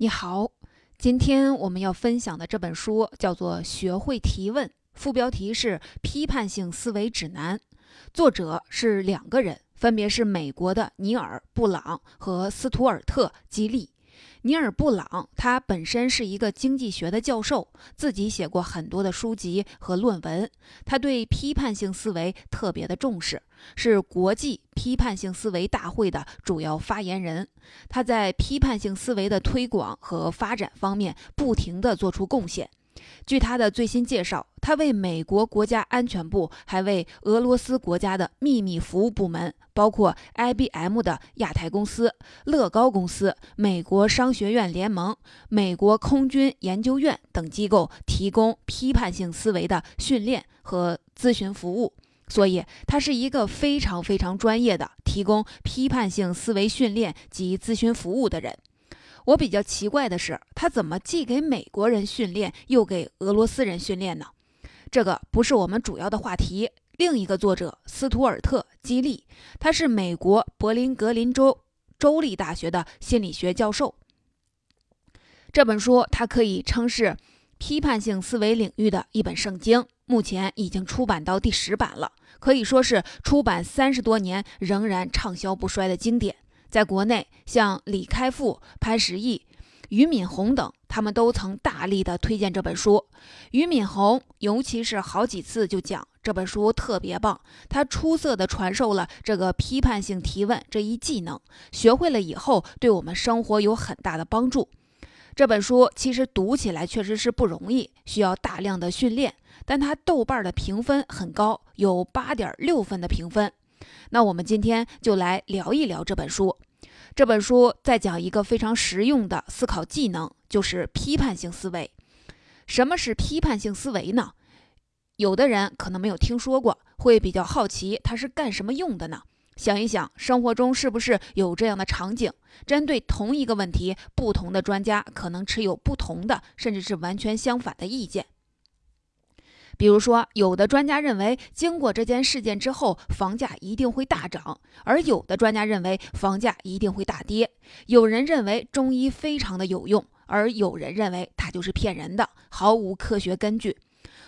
你好，今天我们要分享的这本书叫做《学会提问》，副标题是《批判性思维指南》，作者是两个人，分别是美国的尼尔·布朗和斯图尔特·吉利。尼尔·布朗，他本身是一个经济学的教授，自己写过很多的书籍和论文。他对批判性思维特别的重视，是国际批判性思维大会的主要发言人。他在批判性思维的推广和发展方面不停地做出贡献。据他的最新介绍，他为美国国家安全部，还为俄罗斯国家的秘密服务部门，包括 IBM 的亚太公司、乐高公司、美国商学院联盟、美国空军研究院等机构提供批判性思维的训练和咨询服务。所以，他是一个非常非常专业的提供批判性思维训练及咨询服务的人。我比较奇怪的是，他怎么既给美国人训练，又给俄罗斯人训练呢？这个不是我们主要的话题。另一个作者斯图尔特·基利，他是美国柏林格林州州立大学的心理学教授。这本书它可以称是批判性思维领域的一本圣经，目前已经出版到第十版了，可以说是出版三十多年仍然畅销不衰的经典。在国内，像李开复、潘石屹、俞敏洪等，他们都曾大力的推荐这本书。俞敏洪尤其是好几次就讲这本书特别棒，他出色的传授了这个批判性提问这一技能，学会了以后对我们生活有很大的帮助。这本书其实读起来确实是不容易，需要大量的训练，但它豆瓣的评分很高，有八点六分的评分。那我们今天就来聊一聊这本书。这本书在讲一个非常实用的思考技能，就是批判性思维。什么是批判性思维呢？有的人可能没有听说过，会比较好奇它是干什么用的呢？想一想，生活中是不是有这样的场景？针对同一个问题，不同的专家可能持有不同的，甚至是完全相反的意见。比如说，有的专家认为，经过这件事件之后，房价一定会大涨；而有的专家认为，房价一定会大跌。有人认为中医非常的有用，而有人认为它就是骗人的，毫无科学根据。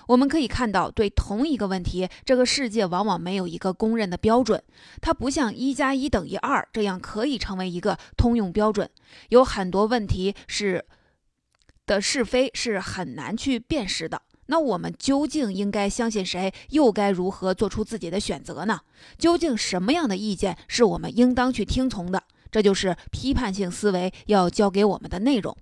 我们可以看到，对同一个问题，这个世界往往没有一个公认的标准，它不像一加一等于二这样可以成为一个通用标准。有很多问题是的是非是很难去辨识的。那我们究竟应该相信谁？又该如何做出自己的选择呢？究竟什么样的意见是我们应当去听从的？这就是批判性思维要教给我们的内容。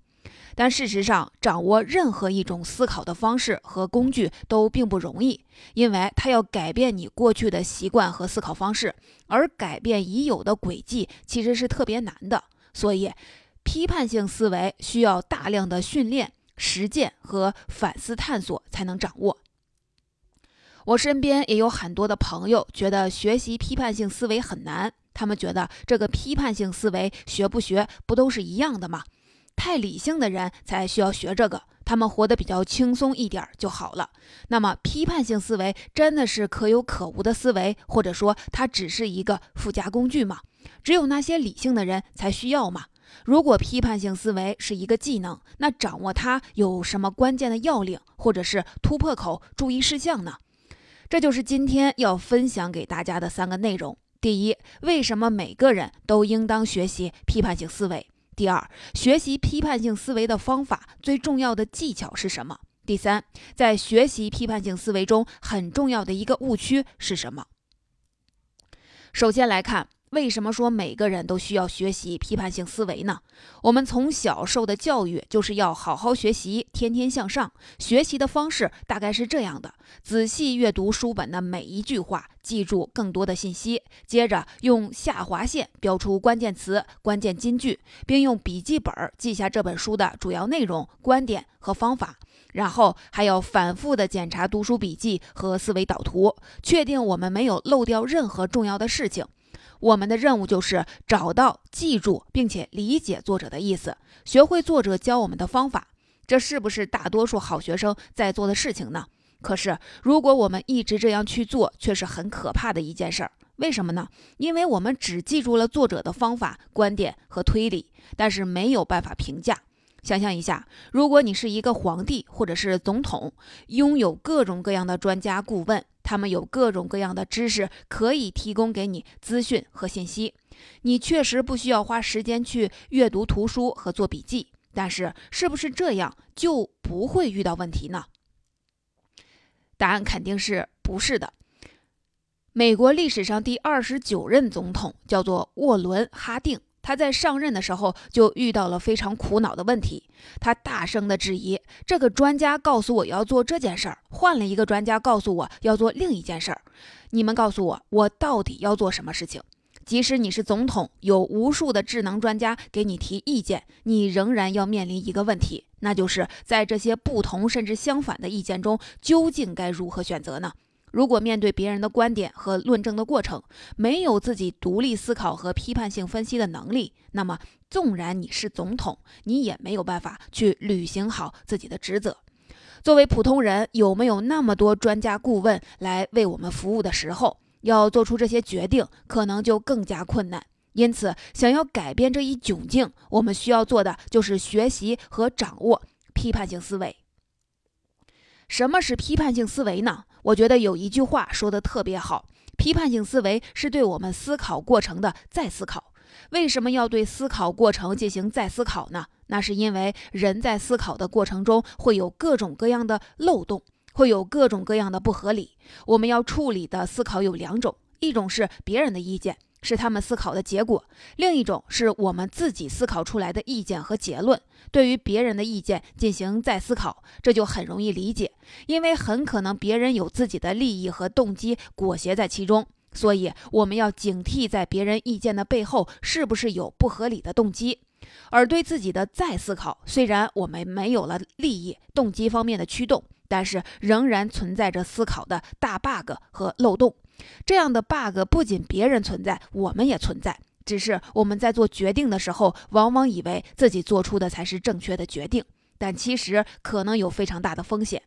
但事实上，掌握任何一种思考的方式和工具都并不容易，因为它要改变你过去的习惯和思考方式，而改变已有的轨迹其实是特别难的。所以，批判性思维需要大量的训练。实践和反思探索才能掌握。我身边也有很多的朋友觉得学习批判性思维很难，他们觉得这个批判性思维学不学不都是一样的吗？太理性的人才需要学这个，他们活得比较轻松一点就好了。那么批判性思维真的是可有可无的思维，或者说它只是一个附加工具吗？只有那些理性的人才需要吗？如果批判性思维是一个技能，那掌握它有什么关键的要领，或者是突破口、注意事项呢？这就是今天要分享给大家的三个内容。第一，为什么每个人都应当学习批判性思维？第二，学习批判性思维的方法最重要的技巧是什么？第三，在学习批判性思维中很重要的一个误区是什么？首先来看。为什么说每个人都需要学习批判性思维呢？我们从小受的教育就是要好好学习，天天向上。学习的方式大概是这样的：仔细阅读书本的每一句话，记住更多的信息，接着用下划线标出关键词、关键金句，并用笔记本记下这本书的主要内容、观点和方法。然后还要反复的检查读书笔记和思维导图，确定我们没有漏掉任何重要的事情。我们的任务就是找到、记住并且理解作者的意思，学会作者教我们的方法。这是不是大多数好学生在做的事情呢？可是，如果我们一直这样去做，却是很可怕的一件事儿。为什么呢？因为我们只记住了作者的方法、观点和推理，但是没有办法评价。想象一下，如果你是一个皇帝或者是总统，拥有各种各样的专家顾问，他们有各种各样的知识可以提供给你资讯和信息，你确实不需要花时间去阅读图书和做笔记。但是，是不是这样就不会遇到问题呢？答案肯定是不是的。美国历史上第二十九任总统叫做沃伦·哈定。他在上任的时候就遇到了非常苦恼的问题，他大声的质疑：这个专家告诉我要做这件事儿，换了一个专家告诉我要做另一件事儿，你们告诉我，我到底要做什么事情？即使你是总统，有无数的智能专家给你提意见，你仍然要面临一个问题，那就是在这些不同甚至相反的意见中，究竟该如何选择呢？如果面对别人的观点和论证的过程，没有自己独立思考和批判性分析的能力，那么纵然你是总统，你也没有办法去履行好自己的职责。作为普通人，有没有那么多专家顾问来为我们服务的时候，要做出这些决定，可能就更加困难。因此，想要改变这一窘境，我们需要做的就是学习和掌握批判性思维。什么是批判性思维呢？我觉得有一句话说的特别好：批判性思维是对我们思考过程的再思考。为什么要对思考过程进行再思考呢？那是因为人在思考的过程中会有各种各样的漏洞，会有各种各样的不合理。我们要处理的思考有两种，一种是别人的意见。是他们思考的结果，另一种是我们自己思考出来的意见和结论。对于别人的意见进行再思考，这就很容易理解，因为很可能别人有自己的利益和动机裹挟在其中，所以我们要警惕在别人意见的背后是不是有不合理的动机。而对自己的再思考，虽然我们没有了利益、动机方面的驱动，但是仍然存在着思考的大 bug 和漏洞。这样的 bug 不仅别人存在，我们也存在。只是我们在做决定的时候，往往以为自己做出的才是正确的决定，但其实可能有非常大的风险。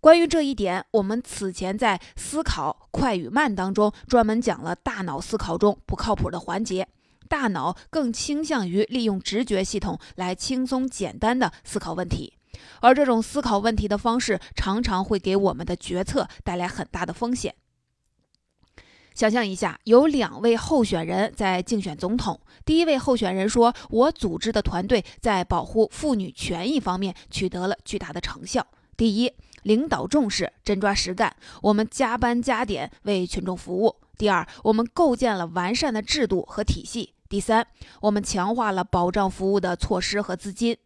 关于这一点，我们此前在《思考快与慢》当中专门讲了大脑思考中不靠谱的环节。大脑更倾向于利用直觉系统来轻松简单的思考问题，而这种思考问题的方式常常会给我们的决策带来很大的风险。想象一下，有两位候选人在竞选总统。第一位候选人说：“我组织的团队在保护妇女权益方面取得了巨大的成效。第一，领导重视，真抓实干，我们加班加点为群众服务。第二，我们构建了完善的制度和体系。第三，我们强化了保障服务的措施和资金。”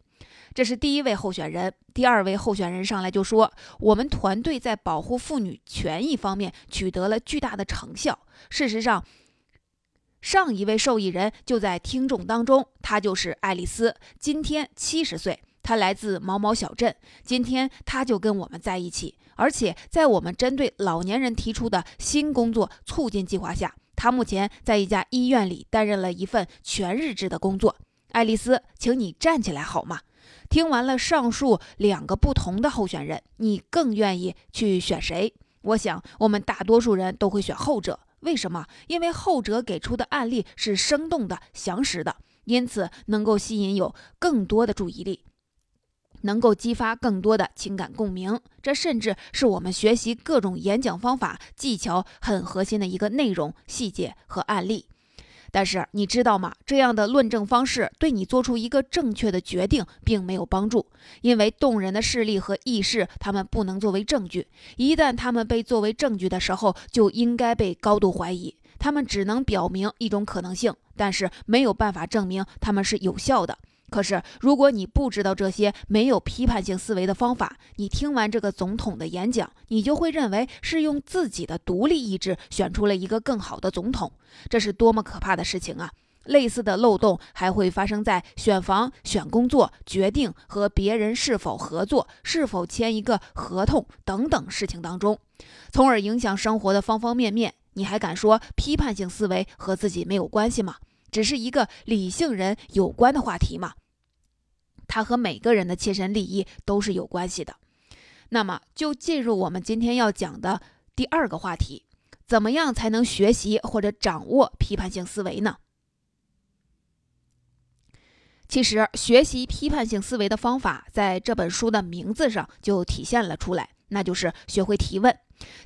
这是第一位候选人，第二位候选人上来就说：“我们团队在保护妇女权益方面取得了巨大的成效。”事实上，上一位受益人就在听众当中，她就是爱丽丝，今天七十岁，她来自毛毛小镇，今天她就跟我们在一起，而且在我们针对老年人提出的新工作促进计划下，她目前在一家医院里担任了一份全日制的工作。爱丽丝，请你站起来好吗？听完了上述两个不同的候选人，你更愿意去选谁？我想，我们大多数人都会选后者。为什么？因为后者给出的案例是生动的、详实的，因此能够吸引有更多的注意力，能够激发更多的情感共鸣。这甚至是我们学习各种演讲方法、技巧很核心的一个内容、细节和案例。但是你知道吗？这样的论证方式对你做出一个正确的决定并没有帮助，因为动人的事例和轶事，他们不能作为证据。一旦他们被作为证据的时候，就应该被高度怀疑。他们只能表明一种可能性，但是没有办法证明他们是有效的。可是，如果你不知道这些没有批判性思维的方法，你听完这个总统的演讲，你就会认为是用自己的独立意志选出了一个更好的总统。这是多么可怕的事情啊！类似的漏洞还会发生在选房、选工作、决定和别人是否合作、是否签一个合同等等事情当中，从而影响生活的方方面面。你还敢说批判性思维和自己没有关系吗？只是一个理性人有关的话题吗？它和每个人的切身利益都是有关系的。那么，就进入我们今天要讲的第二个话题：怎么样才能学习或者掌握批判性思维呢？其实，学习批判性思维的方法，在这本书的名字上就体现了出来，那就是学会提问。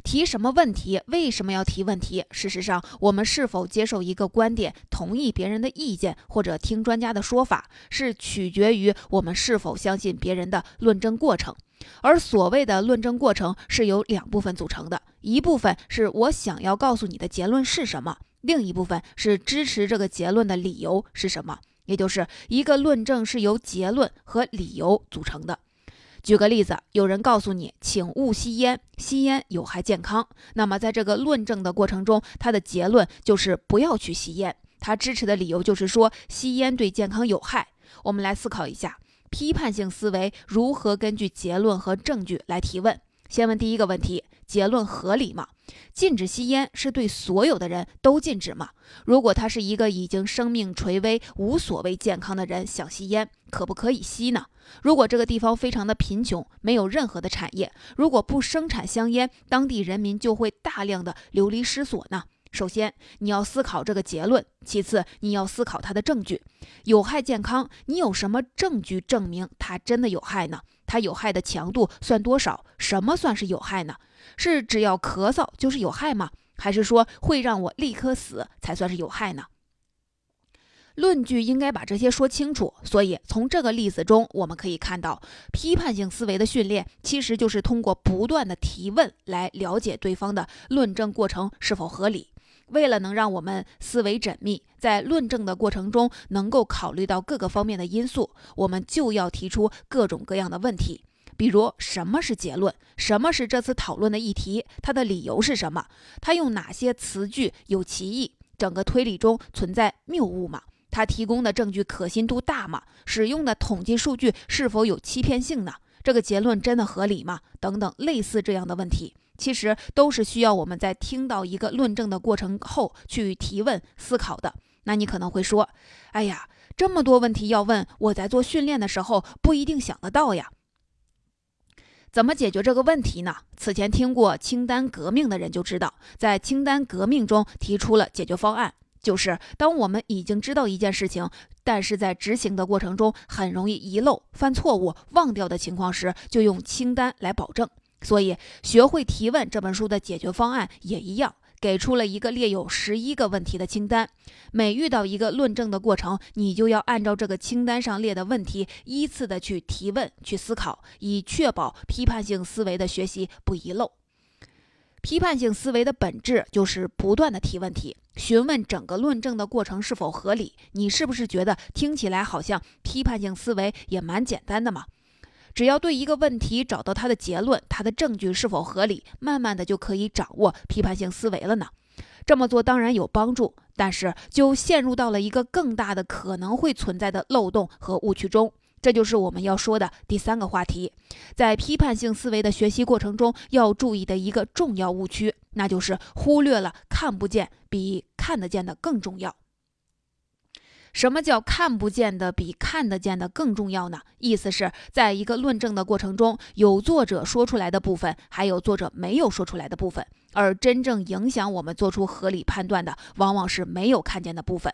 提什么问题？为什么要提问题？事实上，我们是否接受一个观点，同意别人的意见，或者听专家的说法，是取决于我们是否相信别人的论证过程。而所谓的论证过程是由两部分组成的，一部分是我想要告诉你的结论是什么，另一部分是支持这个结论的理由是什么。也就是一个论证是由结论和理由组成的。举个例子，有人告诉你，请勿吸烟，吸烟有害健康。那么，在这个论证的过程中，他的结论就是不要去吸烟。他支持的理由就是说，吸烟对健康有害。我们来思考一下，批判性思维如何根据结论和证据来提问。先问第一个问题：结论合理吗？禁止吸烟是对所有的人都禁止吗？如果他是一个已经生命垂危、无所谓健康的人，想吸烟，可不可以吸呢？如果这个地方非常的贫穷，没有任何的产业，如果不生产香烟，当地人民就会大量的流离失所呢？首先，你要思考这个结论；其次，你要思考它的证据。有害健康，你有什么证据证明它真的有害呢？它有害的强度算多少？什么算是有害呢？是只要咳嗽就是有害吗？还是说会让我立刻死才算是有害呢？论据应该把这些说清楚。所以从这个例子中，我们可以看到，批判性思维的训练其实就是通过不断的提问来了解对方的论证过程是否合理。为了能让我们思维缜密，在论证的过程中能够考虑到各个方面的因素，我们就要提出各种各样的问题。比如，什么是结论？什么是这次讨论的议题？它的理由是什么？它用哪些词句有歧义？整个推理中存在谬误吗？它提供的证据可信度大吗？使用的统计数据是否有欺骗性呢？这个结论真的合理吗？等等，类似这样的问题。其实都是需要我们在听到一个论证的过程后去提问思考的。那你可能会说：“哎呀，这么多问题要问，我在做训练的时候不一定想得到呀。”怎么解决这个问题呢？此前听过清单革命的人就知道，在清单革命中提出了解决方案，就是当我们已经知道一件事情，但是在执行的过程中很容易遗漏、犯错误、忘掉的情况时，就用清单来保证。所以，学会提问这本书的解决方案也一样，给出了一个列有十一个问题的清单。每遇到一个论证的过程，你就要按照这个清单上列的问题，依次的去提问、去思考，以确保批判性思维的学习不遗漏。批判性思维的本质就是不断的提问题，询问整个论证的过程是否合理。你是不是觉得听起来好像批判性思维也蛮简单的嘛？只要对一个问题找到它的结论，它的证据是否合理，慢慢的就可以掌握批判性思维了呢。这么做当然有帮助，但是就陷入到了一个更大的可能会存在的漏洞和误区中。这就是我们要说的第三个话题，在批判性思维的学习过程中要注意的一个重要误区，那就是忽略了看不见比看得见的更重要。什么叫看不见的比看得见的更重要呢？意思是在一个论证的过程中，有作者说出来的部分，还有作者没有说出来的部分，而真正影响我们做出合理判断的，往往是没有看见的部分。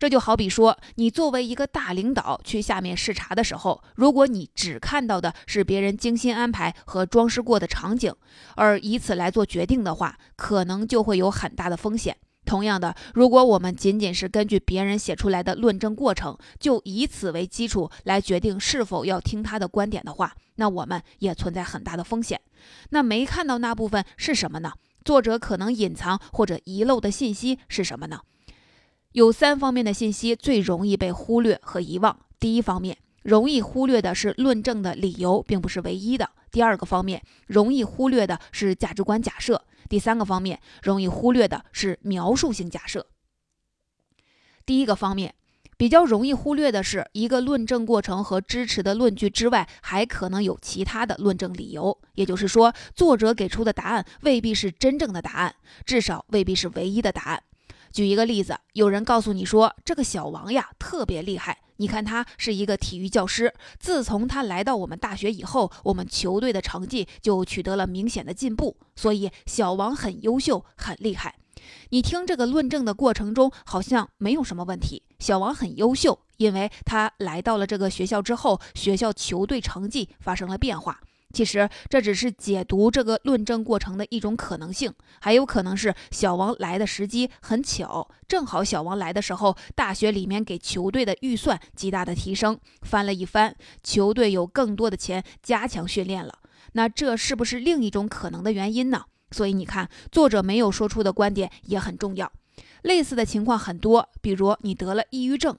这就好比说，你作为一个大领导去下面视察的时候，如果你只看到的是别人精心安排和装饰过的场景，而以此来做决定的话，可能就会有很大的风险。同样的，如果我们仅仅是根据别人写出来的论证过程，就以此为基础来决定是否要听他的观点的话，那我们也存在很大的风险。那没看到那部分是什么呢？作者可能隐藏或者遗漏的信息是什么呢？有三方面的信息最容易被忽略和遗忘。第一方面，容易忽略的是论证的理由并不是唯一的；第二个方面，容易忽略的是价值观假设。第三个方面，容易忽略的是描述性假设。第一个方面，比较容易忽略的是，一个论证过程和支持的论据之外，还可能有其他的论证理由。也就是说，作者给出的答案未必是真正的答案，至少未必是唯一的答案。举一个例子，有人告诉你说，这个小王呀特别厉害。你看，他是一个体育教师。自从他来到我们大学以后，我们球队的成绩就取得了明显的进步。所以，小王很优秀，很厉害。你听这个论证的过程中，好像没有什么问题。小王很优秀，因为他来到了这个学校之后，学校球队成绩发生了变化。其实这只是解读这个论证过程的一种可能性，还有可能是小王来的时机很巧，正好小王来的时候，大学里面给球队的预算极大的提升，翻了一番，球队有更多的钱加强训练了。那这是不是另一种可能的原因呢？所以你看，作者没有说出的观点也很重要。类似的情况很多，比如你得了抑郁症。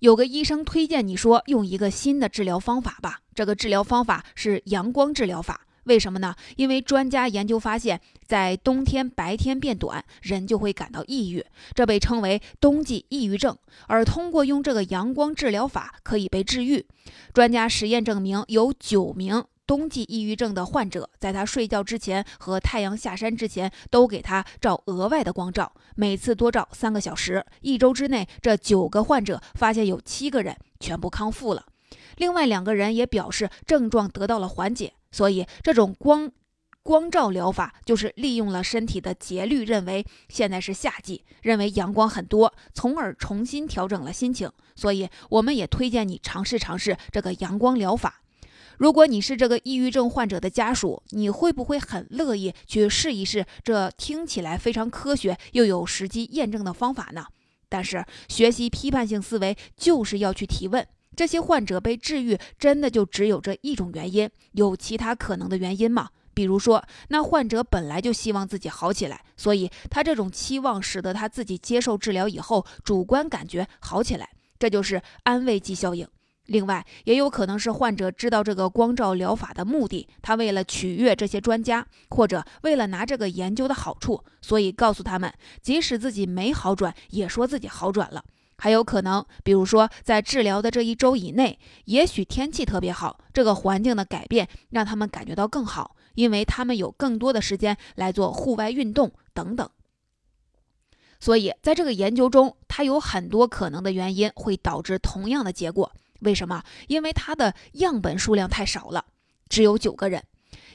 有个医生推荐你说用一个新的治疗方法吧，这个治疗方法是阳光治疗法。为什么呢？因为专家研究发现，在冬天白天变短，人就会感到抑郁，这被称为冬季抑郁症。而通过用这个阳光治疗法可以被治愈。专家实验证明，有九名。冬季抑郁症的患者，在他睡觉之前和太阳下山之前，都给他照额外的光照，每次多照三个小时。一周之内，这九个患者发现有七个人全部康复了，另外两个人也表示症状得到了缓解。所以，这种光光照疗法就是利用了身体的节律，认为现在是夏季，认为阳光很多，从而重新调整了心情。所以，我们也推荐你尝试尝试这个阳光疗法。如果你是这个抑郁症患者的家属，你会不会很乐意去试一试这听起来非常科学又有实际验证的方法呢？但是学习批判性思维就是要去提问：这些患者被治愈真的就只有这一种原因？有其他可能的原因吗？比如说，那患者本来就希望自己好起来，所以他这种期望使得他自己接受治疗以后，主观感觉好起来，这就是安慰剂效应。另外，也有可能是患者知道这个光照疗法的目的，他为了取悦这些专家，或者为了拿这个研究的好处，所以告诉他们，即使自己没好转，也说自己好转了。还有可能，比如说在治疗的这一周以内，也许天气特别好，这个环境的改变让他们感觉到更好，因为他们有更多的时间来做户外运动等等。所以，在这个研究中，它有很多可能的原因会导致同样的结果。为什么？因为它的样本数量太少了，只有九个人，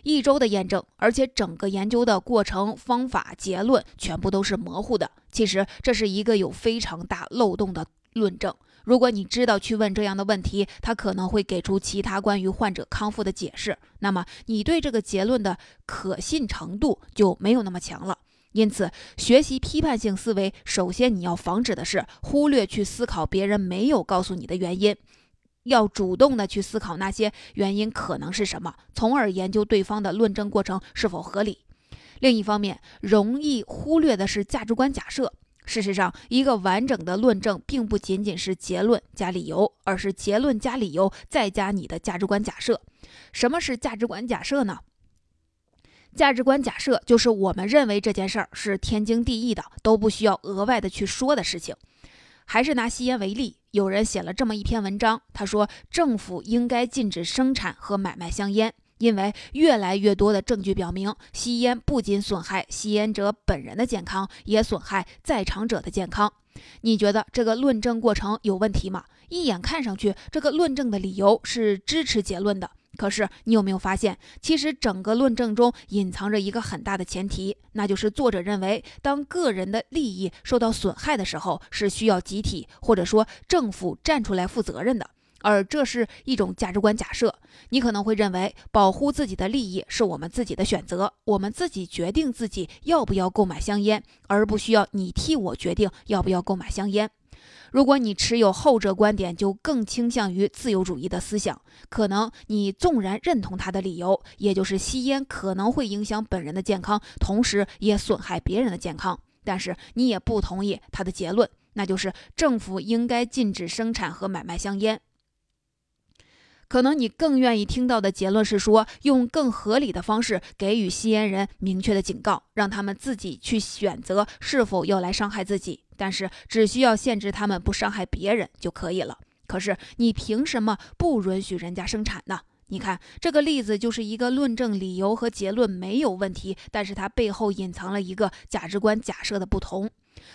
一周的验证，而且整个研究的过程、方法、结论全部都是模糊的。其实这是一个有非常大漏洞的论证。如果你知道去问这样的问题，他可能会给出其他关于患者康复的解释，那么你对这个结论的可信程度就没有那么强了。因此，学习批判性思维，首先你要防止的是忽略去思考别人没有告诉你的原因。要主动的去思考那些原因可能是什么，从而研究对方的论证过程是否合理。另一方面，容易忽略的是价值观假设。事实上，一个完整的论证并不仅仅是结论加理由，而是结论加理由再加你的价值观假设。什么是价值观假设呢？价值观假设就是我们认为这件事儿是天经地义的，都不需要额外的去说的事情。还是拿吸烟为例，有人写了这么一篇文章，他说政府应该禁止生产和买卖香烟，因为越来越多的证据表明，吸烟不仅损害吸烟者本人的健康，也损害在场者的健康。你觉得这个论证过程有问题吗？一眼看上去，这个论证的理由是支持结论的。可是，你有没有发现，其实整个论证中隐藏着一个很大的前提，那就是作者认为，当个人的利益受到损害的时候，是需要集体或者说政府站出来负责任的。而这是一种价值观假设。你可能会认为，保护自己的利益是我们自己的选择，我们自己决定自己要不要购买香烟，而不需要你替我决定要不要购买香烟。如果你持有后者观点，就更倾向于自由主义的思想。可能你纵然认同他的理由，也就是吸烟可能会影响本人的健康，同时也损害别人的健康，但是你也不同意他的结论，那就是政府应该禁止生产和买卖香烟。可能你更愿意听到的结论是说，用更合理的方式给予吸烟人明确的警告，让他们自己去选择是否要来伤害自己。但是只需要限制他们不伤害别人就可以了。可是你凭什么不允许人家生产呢？你看这个例子就是一个论证理由和结论没有问题，但是它背后隐藏了一个价值观假设的不同，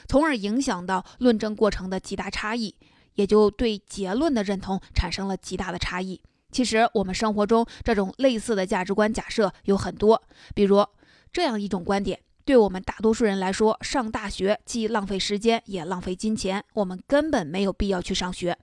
从而影响到论证过程的极大差异，也就对结论的认同产生了极大的差异。其实我们生活中这种类似的价值观假设有很多，比如这样一种观点。对我们大多数人来说，上大学既浪费时间也浪费金钱，我们根本没有必要去上学。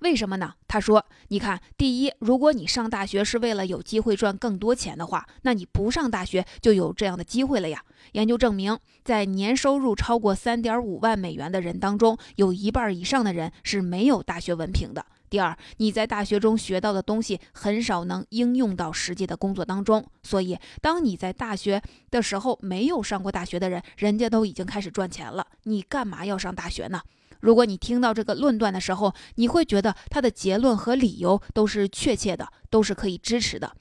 为什么呢？他说：“你看，第一，如果你上大学是为了有机会赚更多钱的话，那你不上大学就有这样的机会了呀。研究证明，在年收入超过三点五万美元的人当中，有一半以上的人是没有大学文凭的。第二，你在大学中学到的东西很少能应用到实际的工作当中。所以，当你在大学的时候没有上过大学的人，人家都已经开始赚钱了，你干嘛要上大学呢？”如果你听到这个论断的时候，你会觉得他的结论和理由都是确切的，都是可以支持的。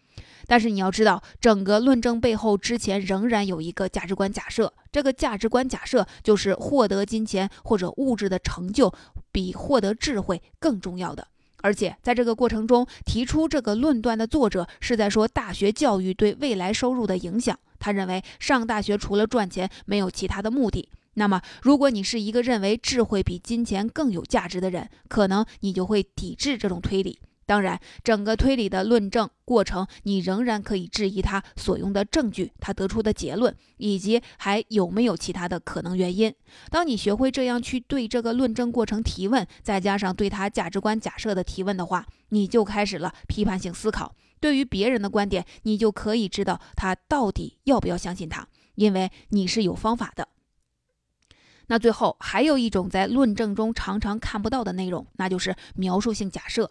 但是你要知道，整个论证背后之前仍然有一个价值观假设，这个价值观假设就是获得金钱或者物质的成就比获得智慧更重要的。而且在这个过程中，提出这个论断的作者是在说大学教育对未来收入的影响。他认为上大学除了赚钱，没有其他的目的。那么，如果你是一个认为智慧比金钱更有价值的人，可能你就会抵制这种推理。当然，整个推理的论证过程，你仍然可以质疑他所用的证据，他得出的结论，以及还有没有其他的可能原因。当你学会这样去对这个论证过程提问，再加上对他价值观假设的提问的话，你就开始了批判性思考。对于别人的观点，你就可以知道他到底要不要相信他，因为你是有方法的。那最后还有一种在论证中常常看不到的内容，那就是描述性假设。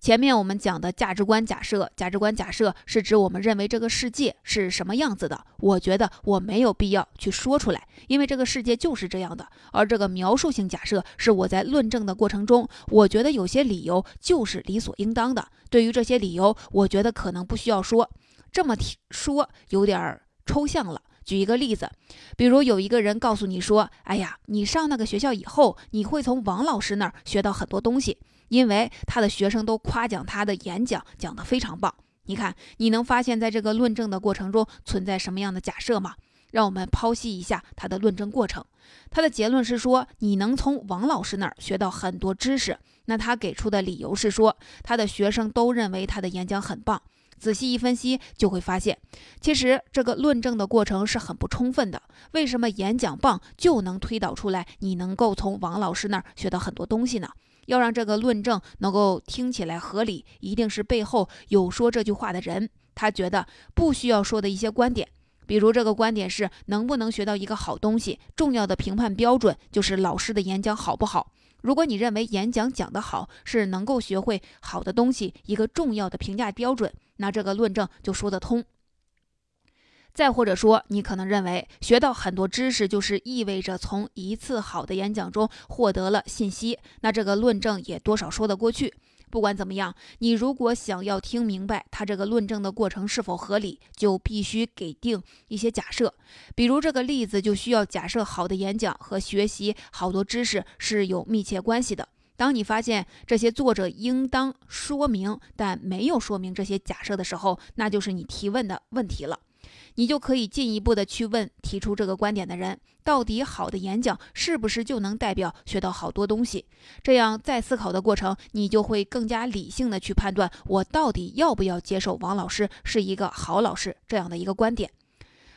前面我们讲的价值观假设，价值观假设是指我们认为这个世界是什么样子的。我觉得我没有必要去说出来，因为这个世界就是这样的。而这个描述性假设是我在论证的过程中，我觉得有些理由就是理所应当的。对于这些理由，我觉得可能不需要说。这么说有点抽象了。举一个例子，比如有一个人告诉你说：“哎呀，你上那个学校以后，你会从王老师那儿学到很多东西，因为他的学生都夸奖他的演讲讲得非常棒。”你看，你能发现在这个论证的过程中存在什么样的假设吗？让我们剖析一下他的论证过程。他的结论是说，你能从王老师那儿学到很多知识。那他给出的理由是说，他的学生都认为他的演讲很棒。仔细一分析，就会发现，其实这个论证的过程是很不充分的。为什么演讲棒就能推导出来你能够从王老师那儿学到很多东西呢？要让这个论证能够听起来合理，一定是背后有说这句话的人，他觉得不需要说的一些观点。比如这个观点是能不能学到一个好东西，重要的评判标准就是老师的演讲好不好。如果你认为演讲讲得好是能够学会好的东西一个重要的评价标准。那这个论证就说得通。再或者说，你可能认为学到很多知识就是意味着从一次好的演讲中获得了信息，那这个论证也多少说得过去。不管怎么样，你如果想要听明白他这个论证的过程是否合理，就必须给定一些假设。比如这个例子就需要假设好的演讲和学习好多知识是有密切关系的。当你发现这些作者应当说明但没有说明这些假设的时候，那就是你提问的问题了。你就可以进一步的去问提出这个观点的人，到底好的演讲是不是就能代表学到好多东西？这样在思考的过程，你就会更加理性的去判断，我到底要不要接受王老师是一个好老师这样的一个观点。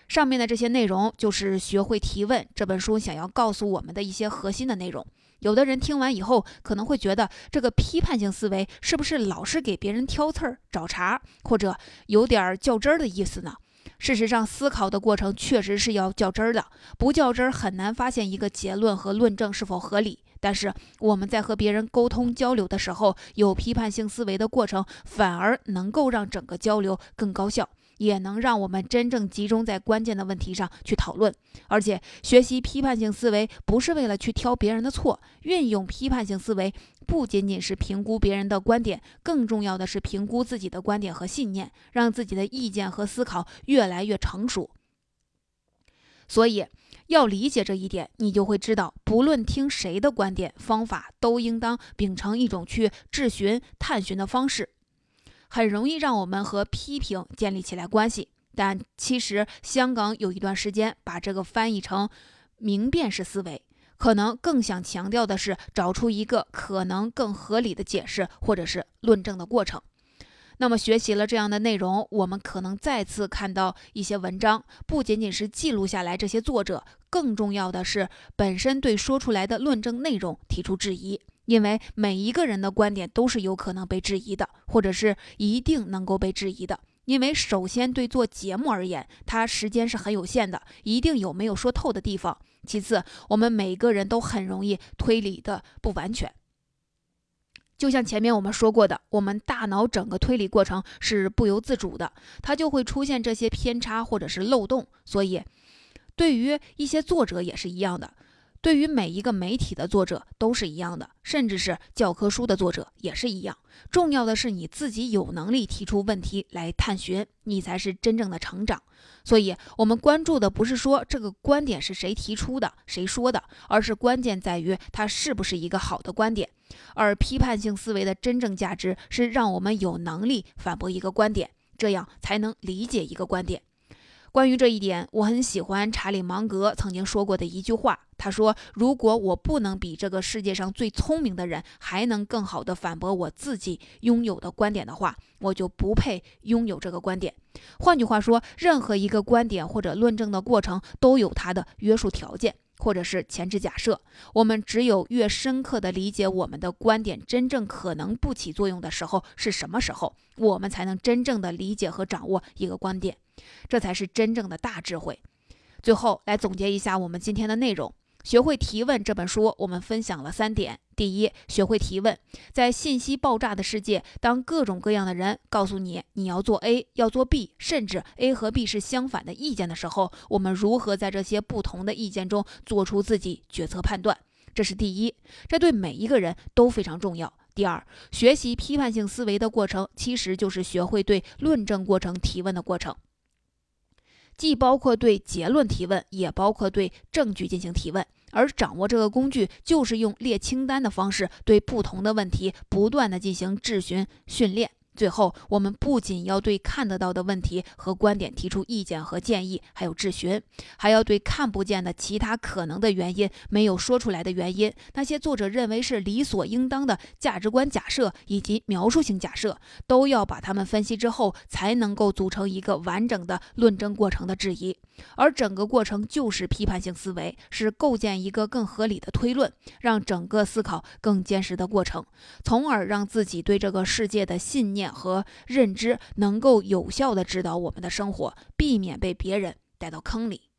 上面的这些内容就是《学会提问》这本书想要告诉我们的一些核心的内容。有的人听完以后可能会觉得，这个批判性思维是不是老是给别人挑刺儿、找茬，或者有点较真儿的意思呢？事实上，思考的过程确实是要较真儿的，不较真儿很难发现一个结论和论证是否合理。但是我们在和别人沟通交流的时候，有批判性思维的过程，反而能够让整个交流更高效。也能让我们真正集中在关键的问题上去讨论，而且学习批判性思维不是为了去挑别人的错，运用批判性思维不仅仅是评估别人的观点，更重要的是评估自己的观点和信念，让自己的意见和思考越来越成熟。所以，要理解这一点，你就会知道，不论听谁的观点，方法都应当秉承一种去质询、探寻的方式。很容易让我们和批评建立起来关系，但其实香港有一段时间把这个翻译成明辨式思维，可能更想强调的是找出一个可能更合理的解释或者是论证的过程。那么学习了这样的内容，我们可能再次看到一些文章，不仅仅是记录下来这些作者，更重要的是本身对说出来的论证内容提出质疑。因为每一个人的观点都是有可能被质疑的，或者是一定能够被质疑的。因为首先对做节目而言，它时间是很有限的，一定有没有说透的地方。其次，我们每个人都很容易推理的不完全。就像前面我们说过的，我们大脑整个推理过程是不由自主的，它就会出现这些偏差或者是漏洞。所以，对于一些作者也是一样的。对于每一个媒体的作者都是一样的，甚至是教科书的作者也是一样。重要的是你自己有能力提出问题来探寻，你才是真正的成长。所以，我们关注的不是说这个观点是谁提出的、谁说的，而是关键在于它是不是一个好的观点。而批判性思维的真正价值是让我们有能力反驳一个观点，这样才能理解一个观点。关于这一点，我很喜欢查理芒格曾经说过的一句话。他说：“如果我不能比这个世界上最聪明的人还能更好的反驳我自己拥有的观点的话，我就不配拥有这个观点。”换句话说，任何一个观点或者论证的过程都有它的约束条件。或者是前置假设，我们只有越深刻地理解我们的观点真正可能不起作用的时候是什么时候，我们才能真正的理解和掌握一个观点，这才是真正的大智慧。最后来总结一下我们今天的内容。学会提问这本书，我们分享了三点：第一，学会提问。在信息爆炸的世界，当各种各样的人告诉你你要做 A，要做 B，甚至 A 和 B 是相反的意见的时候，我们如何在这些不同的意见中做出自己决策判断？这是第一，这对每一个人都非常重要。第二，学习批判性思维的过程，其实就是学会对论证过程提问的过程。既包括对结论提问，也包括对证据进行提问，而掌握这个工具，就是用列清单的方式，对不同的问题不断的进行质询训练。最后，我们不仅要对看得到的问题和观点提出意见和建议，还有质询，还要对看不见的其他可能的原因、没有说出来的原因、那些作者认为是理所应当的价值观假设以及描述性假设，都要把它们分析之后，才能够组成一个完整的论证过程的质疑。而整个过程就是批判性思维，是构建一个更合理的推论，让整个思考更坚实的过程，从而让自己对这个世界的信念和认知能够有效的指导我们的生活，避免被别人带到坑里。